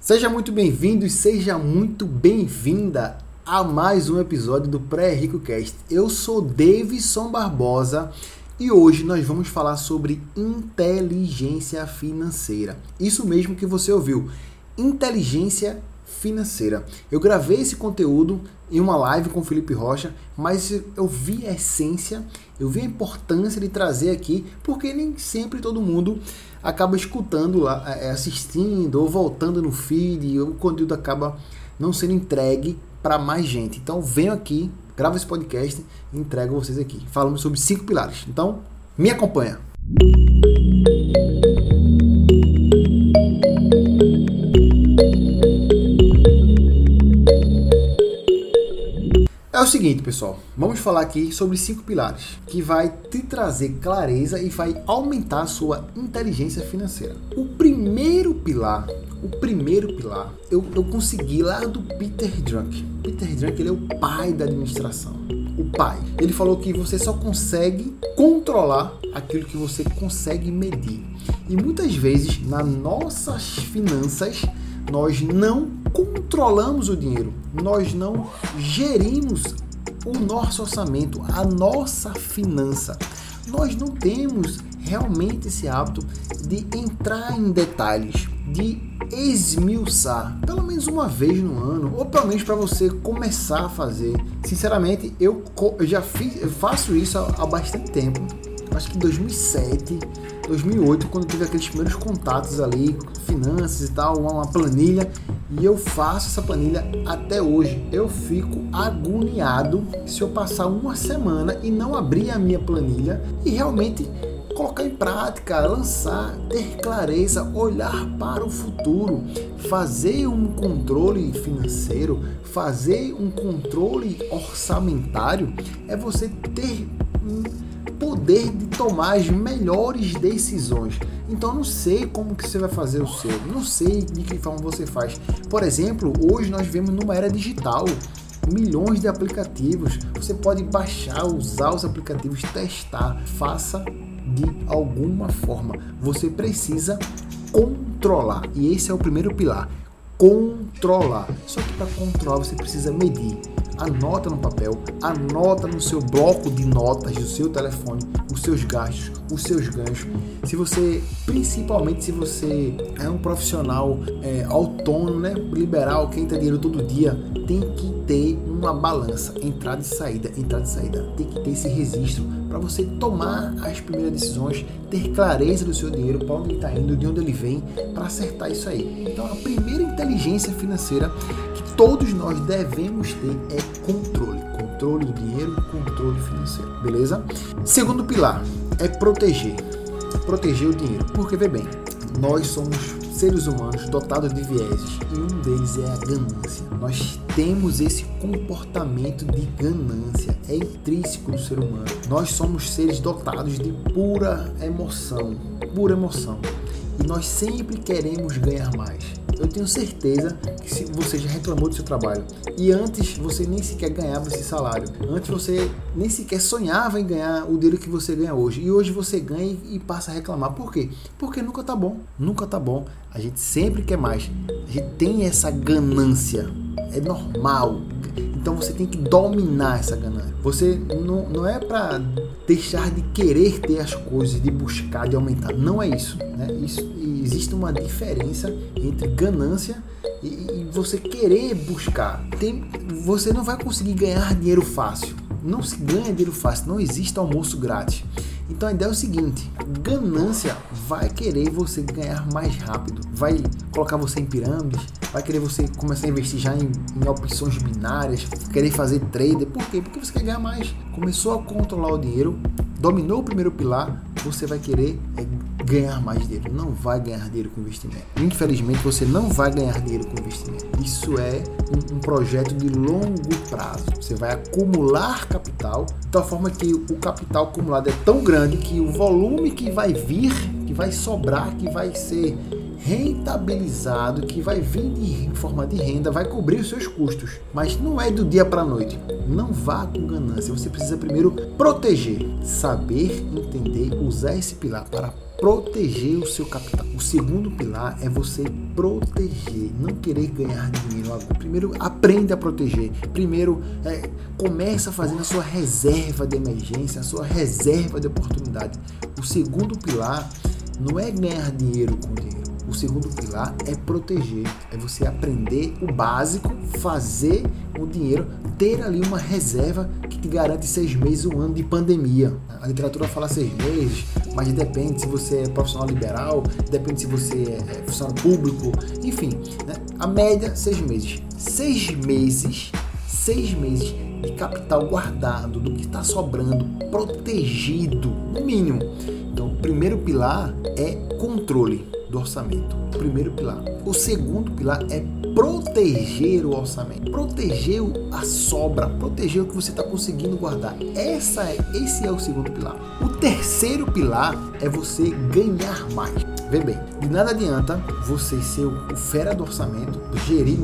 Seja muito bem-vindo e seja muito bem-vinda a mais um episódio do Pré-Rico Cast. Eu sou Davidson Barbosa e hoje nós vamos falar sobre inteligência financeira. Isso mesmo que você ouviu, inteligência financeira. Eu gravei esse conteúdo em uma live com o Felipe Rocha, mas eu vi a essência, eu vi a importância de trazer aqui, porque nem sempre todo mundo acaba escutando lá, é, assistindo ou voltando no feed, e o conteúdo acaba não sendo entregue para mais gente. Então venho aqui, gravo esse podcast e entrego vocês aqui, falando sobre cinco pilares. Então, me acompanha. É o seguinte, pessoal. Vamos falar aqui sobre cinco pilares que vai te trazer clareza e vai aumentar a sua inteligência financeira. O primeiro pilar, o primeiro pilar, eu, eu consegui lá do Peter Drunk. Peter Drunk ele é o pai da administração. O pai. Ele falou que você só consegue controlar aquilo que você consegue medir. E muitas vezes nas nossas finanças nós não controlamos o dinheiro, nós não gerimos o nosso orçamento, a nossa finança. Nós não temos realmente esse hábito de entrar em detalhes, de esmiuçar, pelo menos uma vez no ano, ou pelo menos para você começar a fazer. Sinceramente, eu, já fiz, eu faço isso há, bastante tempo. Acho que em 2007, 2008, quando tive aqueles primeiros contatos ali, finanças e tal, uma planilha, e eu faço essa planilha até hoje. Eu fico agoniado se eu passar uma semana e não abrir a minha planilha e realmente colocar em prática, lançar, ter clareza, olhar para o futuro, fazer um controle financeiro, fazer um controle orçamentário, é você ter poder de tomar as melhores decisões. Então não sei como que você vai fazer o seu, não sei de que forma você faz. Por exemplo, hoje nós vivemos numa era digital, milhões de aplicativos. Você pode baixar, usar os aplicativos, testar, faça de alguma forma. Você precisa controlar. E esse é o primeiro pilar. Controlar. Só que para controlar você precisa medir anota no papel, anota no seu bloco de notas do seu telefone os seus gastos, os seus ganhos. Se você, principalmente se você é um profissional é, autônomo, né, liberal, quem tem dinheiro todo dia, tem que ter uma balança, entrada e saída, entrada e saída. Tem que ter esse registro para você tomar as primeiras decisões, ter clareza do seu dinheiro, para onde está indo, de onde ele vem, para acertar isso aí. Então, a primeira inteligência financeira todos nós devemos ter é controle. Controle do dinheiro, controle financeiro. Beleza? Segundo pilar é proteger. Proteger o dinheiro. Porque, vê bem, nós somos seres humanos dotados de vieses e um deles é a ganância. Nós temos esse comportamento de ganância, é intrínseco do ser humano. Nós somos seres dotados de pura emoção, pura emoção. E nós sempre queremos ganhar mais eu tenho certeza que se você já reclamou do seu trabalho e antes você nem sequer ganhava esse salário, antes você nem sequer sonhava em ganhar o dinheiro que você ganha hoje e hoje você ganha e passa a reclamar. Por quê? Porque nunca tá bom, nunca tá bom. A gente sempre quer mais. A gente tem essa ganância, é normal. Então você tem que dominar essa ganância. Você não, não é para deixar de querer ter as coisas, de buscar, de aumentar. Não é isso. Né? isso existe uma diferença entre ganância e, e você querer buscar. Tem, você não vai conseguir ganhar dinheiro fácil. Não se ganha dinheiro fácil, não existe almoço grátis. Então a ideia é o seguinte: ganância vai querer você ganhar mais rápido, vai colocar você em pirâmides, vai querer você começar a investir já em, em opções binárias, querer fazer trader. Por quê? Porque você quer ganhar mais. Começou a controlar o dinheiro, dominou o primeiro pilar, você vai querer é, ganhar mais dinheiro. Não vai ganhar dinheiro com investimento. Infelizmente, você não vai ganhar dinheiro com investimento. Isso é um, um projeto de longo prazo. Você vai acumular capital de tal forma que o capital acumulado é tão grande que o volume que vai vir, que vai sobrar, que vai ser rentabilizado que vai vir de, em forma de renda, vai cobrir os seus custos, mas não é do dia para a noite. Não vá com ganância. Você precisa primeiro proteger, saber, entender, usar esse pilar para proteger o seu capital. O segundo pilar é você proteger, não querer ganhar dinheiro agora. Primeiro, aprenda a proteger. Primeiro, é, começa fazendo a sua reserva de emergência, a sua reserva de oportunidade. O segundo pilar não é ganhar dinheiro com dinheiro. O segundo pilar é proteger, é você aprender o básico, fazer o dinheiro, ter ali uma reserva que te garante seis meses, um ano de pandemia. A literatura fala seis meses, mas depende se você é profissional liberal, depende se você é funcionário público, enfim, né? a média seis meses. Seis meses, seis meses de capital guardado, do que está sobrando, protegido, no mínimo. Então, o primeiro pilar é controle do orçamento. O primeiro pilar. O segundo pilar é proteger o orçamento, proteger a sobra, proteger o que você está conseguindo guardar. Essa é, esse é o segundo pilar. O terceiro pilar é você ganhar mais. Vê bem, de nada adianta você ser o fera do orçamento, gerir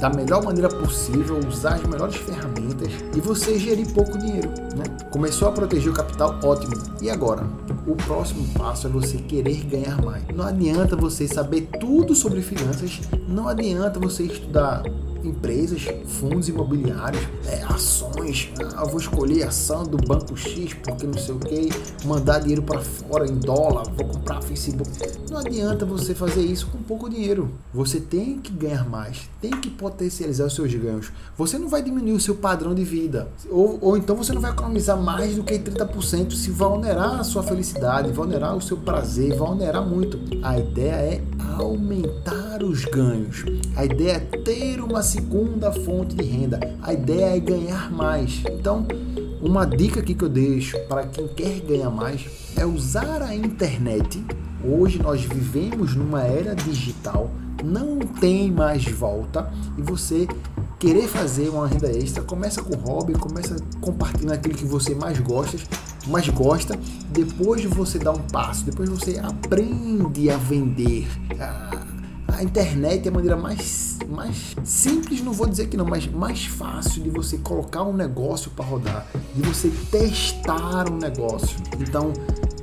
da melhor maneira possível, usar as melhores ferramentas e você gerir pouco dinheiro. Né? Começou a proteger o capital, ótimo. E agora? O próximo passo é você querer ganhar mais. Não adianta você saber tudo sobre finanças, não adianta você estudar empresas, fundos imobiliários, é, ações. Ah, vou escolher ação do banco X porque não sei o que, mandar dinheiro para fora em dólar, vou comprar Facebook. Não adianta você fazer isso com pouco dinheiro. Você tem que ganhar mais, tem que potencializar os seus ganhos. Você não vai diminuir o seu padrão de vida, ou, ou então você não vai economizar mais do que 30% se vai onerar a sua felicidade, vai onerar o seu prazer, vai onerar muito. A ideia é aumentar os ganhos. A ideia é ter uma segunda fonte de renda. A ideia é ganhar mais. Então, uma dica aqui que eu deixo para quem quer ganhar mais é usar a internet. Hoje nós vivemos numa era digital, não tem mais volta e você querer fazer uma renda extra, começa com hobby, começa compartilhando aquilo que você mais gosta, mais gosta, depois você dá um passo, depois você aprende a vender. A internet é a maneira mais, mais simples, não vou dizer que não, mas mais fácil de você colocar um negócio para rodar, de você testar um negócio. Então,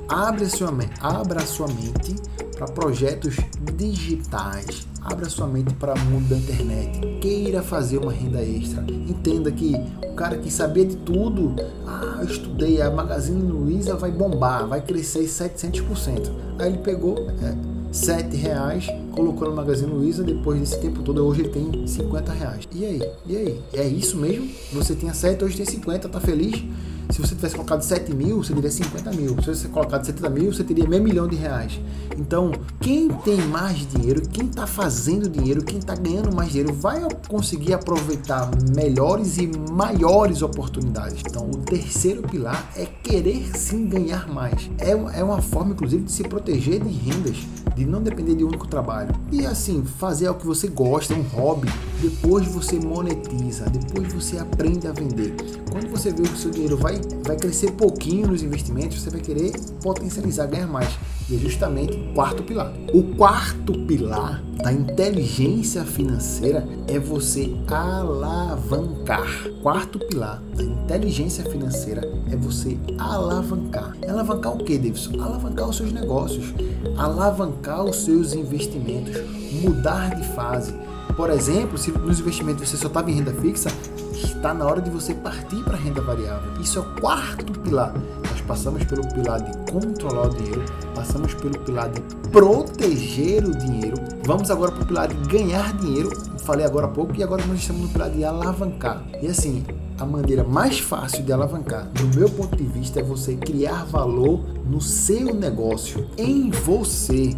abre a sua, abra sua mente para projetos digitais. Abra sua mente para o mundo da internet. Queira fazer uma renda extra. Entenda que o cara que sabia de tudo, ah, eu estudei, a Magazine Luiza vai bombar, vai crescer 700%. Aí ele pegou, é, 7 reais, colocou no Magazine Luiza, depois desse tempo todo, hoje ele tem 50 reais. E aí? E aí? É isso mesmo? Você tinha 7, hoje tem 50, tá feliz? Se você tivesse colocado 7 mil, você teria 50 mil. Se você tivesse colocado 70 mil, você teria meio milhão de reais. Então, quem tem mais dinheiro, quem está fazendo dinheiro, quem está ganhando mais dinheiro, vai conseguir aproveitar melhores e maiores oportunidades. Então, o terceiro pilar é querer sim ganhar mais. É, é uma forma, inclusive, de se proteger de rendas, de não depender de um único trabalho. E assim, fazer o que você gosta, um hobby, depois você monetiza, depois você aprende a vender. Quando você vê que o seu dinheiro vai vai, crescer pouquinho nos investimentos, você vai querer potencializar, ganhar mais. E é justamente o quarto pilar. O quarto pilar da inteligência financeira é você alavancar. Quarto pilar da inteligência financeira é você alavancar. Alavancar o que, Davidson? Alavancar os seus negócios, alavancar os seus investimentos, mudar de fase. Por exemplo, se nos investimentos você só estava em renda fixa, está na hora de você partir para renda variável. Isso é o quarto pilar. Nós passamos pelo pilar de controlar o dinheiro, passamos pelo pilar de proteger o dinheiro, vamos agora para o pilar de ganhar dinheiro. Falei agora há pouco e agora nós estamos no pilar de alavancar. E assim, a maneira mais fácil de alavancar, do meu ponto de vista, é você criar valor no seu negócio, em você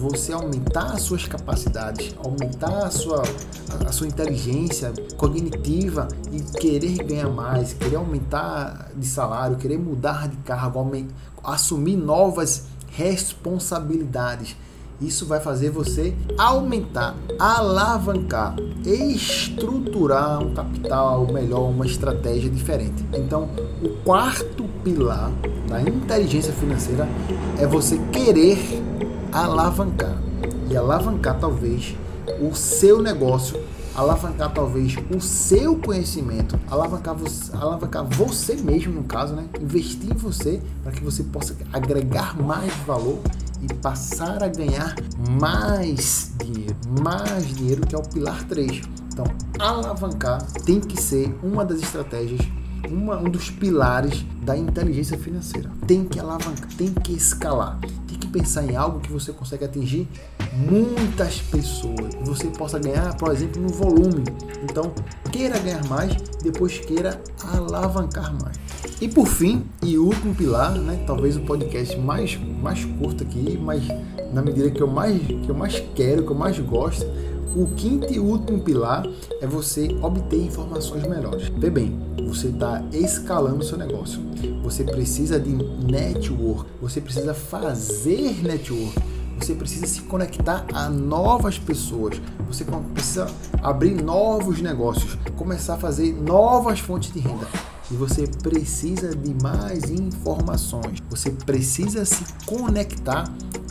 você aumentar as suas capacidades, aumentar a sua, a sua inteligência cognitiva e querer ganhar mais, querer aumentar de salário, querer mudar de cargo, assumir novas responsabilidades. Isso vai fazer você aumentar, alavancar, estruturar um capital melhor, uma estratégia diferente. Então, o quarto pilar da inteligência financeira é você querer alavancar. e alavancar talvez o seu negócio, alavancar talvez o seu conhecimento, alavancar você, alavancar você mesmo no caso, né? Investir em você para que você possa agregar mais valor e passar a ganhar mais dinheiro, mais dinheiro que é o pilar 3. Então, alavancar tem que ser uma das estratégias uma, um dos pilares da inteligência financeira. Tem que alavancar, tem que escalar, pensar em algo que você consegue atingir muitas pessoas. Você possa ganhar, por exemplo, no volume. Então, queira ganhar mais, depois queira alavancar mais. E por fim, e último pilar, né, talvez o podcast mais, mais curto aqui, mas na medida que eu mais, que eu mais quero, que eu mais gosto, o quinto e último pilar é você obter informações melhores. Vê bem, você está escalando seu negócio. Você precisa de network, você precisa fazer network, você precisa se conectar a novas pessoas, você precisa abrir novos negócios, começar a fazer novas fontes de renda. E você precisa de mais informações. Você precisa se conectar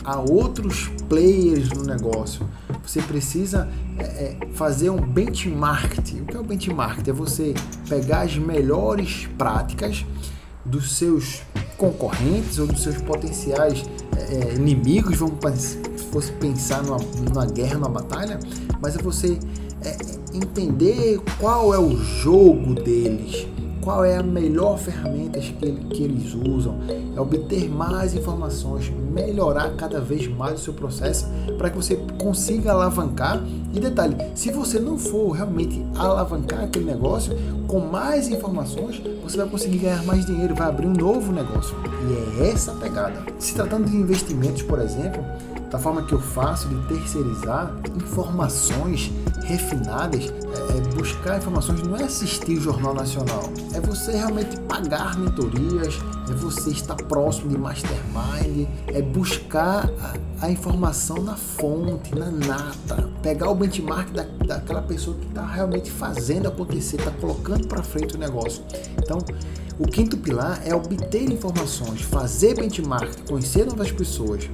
a outros players no negócio. Você precisa é, é, fazer um benchmark. O que é o benchmark? É você pegar as melhores práticas dos seus concorrentes ou dos seus potenciais é, é inimigos, vamos se fosse pensar numa, numa guerra, numa batalha, mas é você é, entender qual é o jogo deles, qual é a melhor ferramenta que, que eles usam, é obter mais informações, melhorar cada vez mais o seu processo para que você consiga alavancar. E detalhe, se você não for realmente alavancar aquele negócio, com mais informações, você vai conseguir ganhar mais dinheiro, vai abrir um novo negócio. E é essa a pegada. Se tratando de investimentos, por exemplo, da forma que eu faço de terceirizar informações refinadas, é, buscar informações não é assistir o Jornal Nacional, é você realmente pagar mentorias, é você estar próximo de mastermind, é buscar a, a informação na fonte, na nata, pegar o benchmark da, daquela pessoa que está realmente fazendo acontecer, está colocando para frente o negócio. Então, o quinto pilar é obter informações, fazer benchmark, conhecer novas pessoas.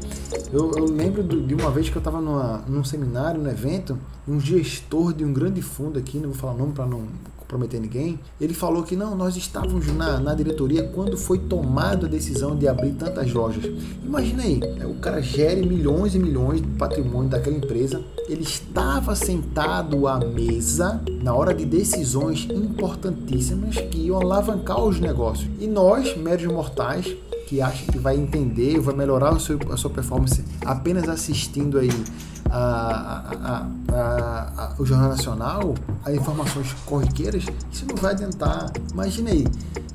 Eu, eu lembro de uma vez que eu estava num seminário, num evento, um gestor de um grande fundo aqui, não vou falar o nome para não comprometer ninguém, ele falou que não, nós estávamos na, na diretoria quando foi tomada a decisão de abrir tantas lojas. Imagina aí, o cara gere milhões e milhões de patrimônio daquela empresa, ele estava sentado à mesa na hora de decisões importantíssimas que iam alavancar os negócios. E nós, médios mortais, que acham que vai entender, vai melhorar o seu, a sua performance apenas assistindo aí a, a, a, o Jornal Nacional, as informações corriqueiras, isso não vai adiantar. Imagine aí,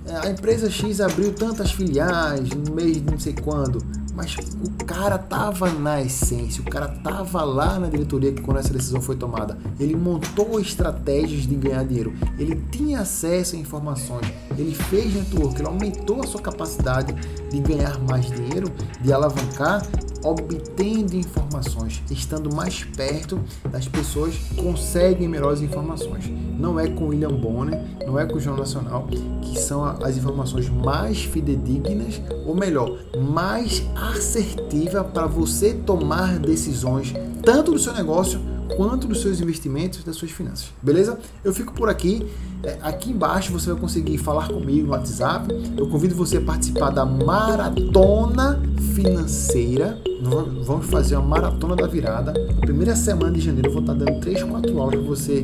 é, a empresa X abriu tantas filiais no mês de não sei quando, mas o cara tava na essência, o cara tava lá na diretoria quando essa decisão foi tomada. Ele montou estratégias de ganhar dinheiro, ele tinha acesso a informações, ele fez network, ele aumentou a sua capacidade de ganhar mais dinheiro, de alavancar obtendo informações, estando mais perto das pessoas, conseguem melhores informações. Não é com William Bonner, não é com o Jornal Nacional, que são as informações mais fidedignas, ou melhor, mais assertiva para você tomar decisões tanto do seu negócio quanto dos seus investimentos, das suas finanças. Beleza? Eu fico por aqui. É, aqui embaixo você vai conseguir falar comigo no WhatsApp. Eu convido você a participar da maratona financeira. Vamos fazer uma maratona da virada. Na primeira semana de janeiro eu vou estar dando 3, 4 aulas para você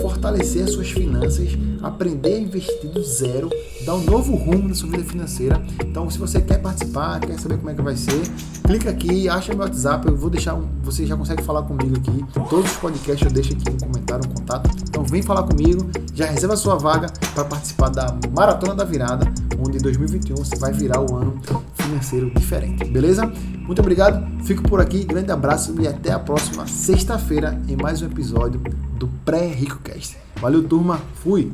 fortalecer as suas finanças, aprender a investir do zero, dar um novo rumo na sua vida financeira. Então, se você quer participar, quer saber como é que vai ser, clica aqui, acha meu WhatsApp, eu vou deixar um, você já consegue falar comigo aqui. Todos os podcasts eu deixo aqui um comentário, um contato. Então, vem falar comigo, já reserva a sua vaga para participar da Maratona da Virada, onde em 2021 você vai virar o ano financeiro diferente. Beleza? Muito obrigado, fico por aqui, grande abraço e até a próxima sexta-feira em mais um episódio do Pré-Rico Cast. Valeu, turma, fui!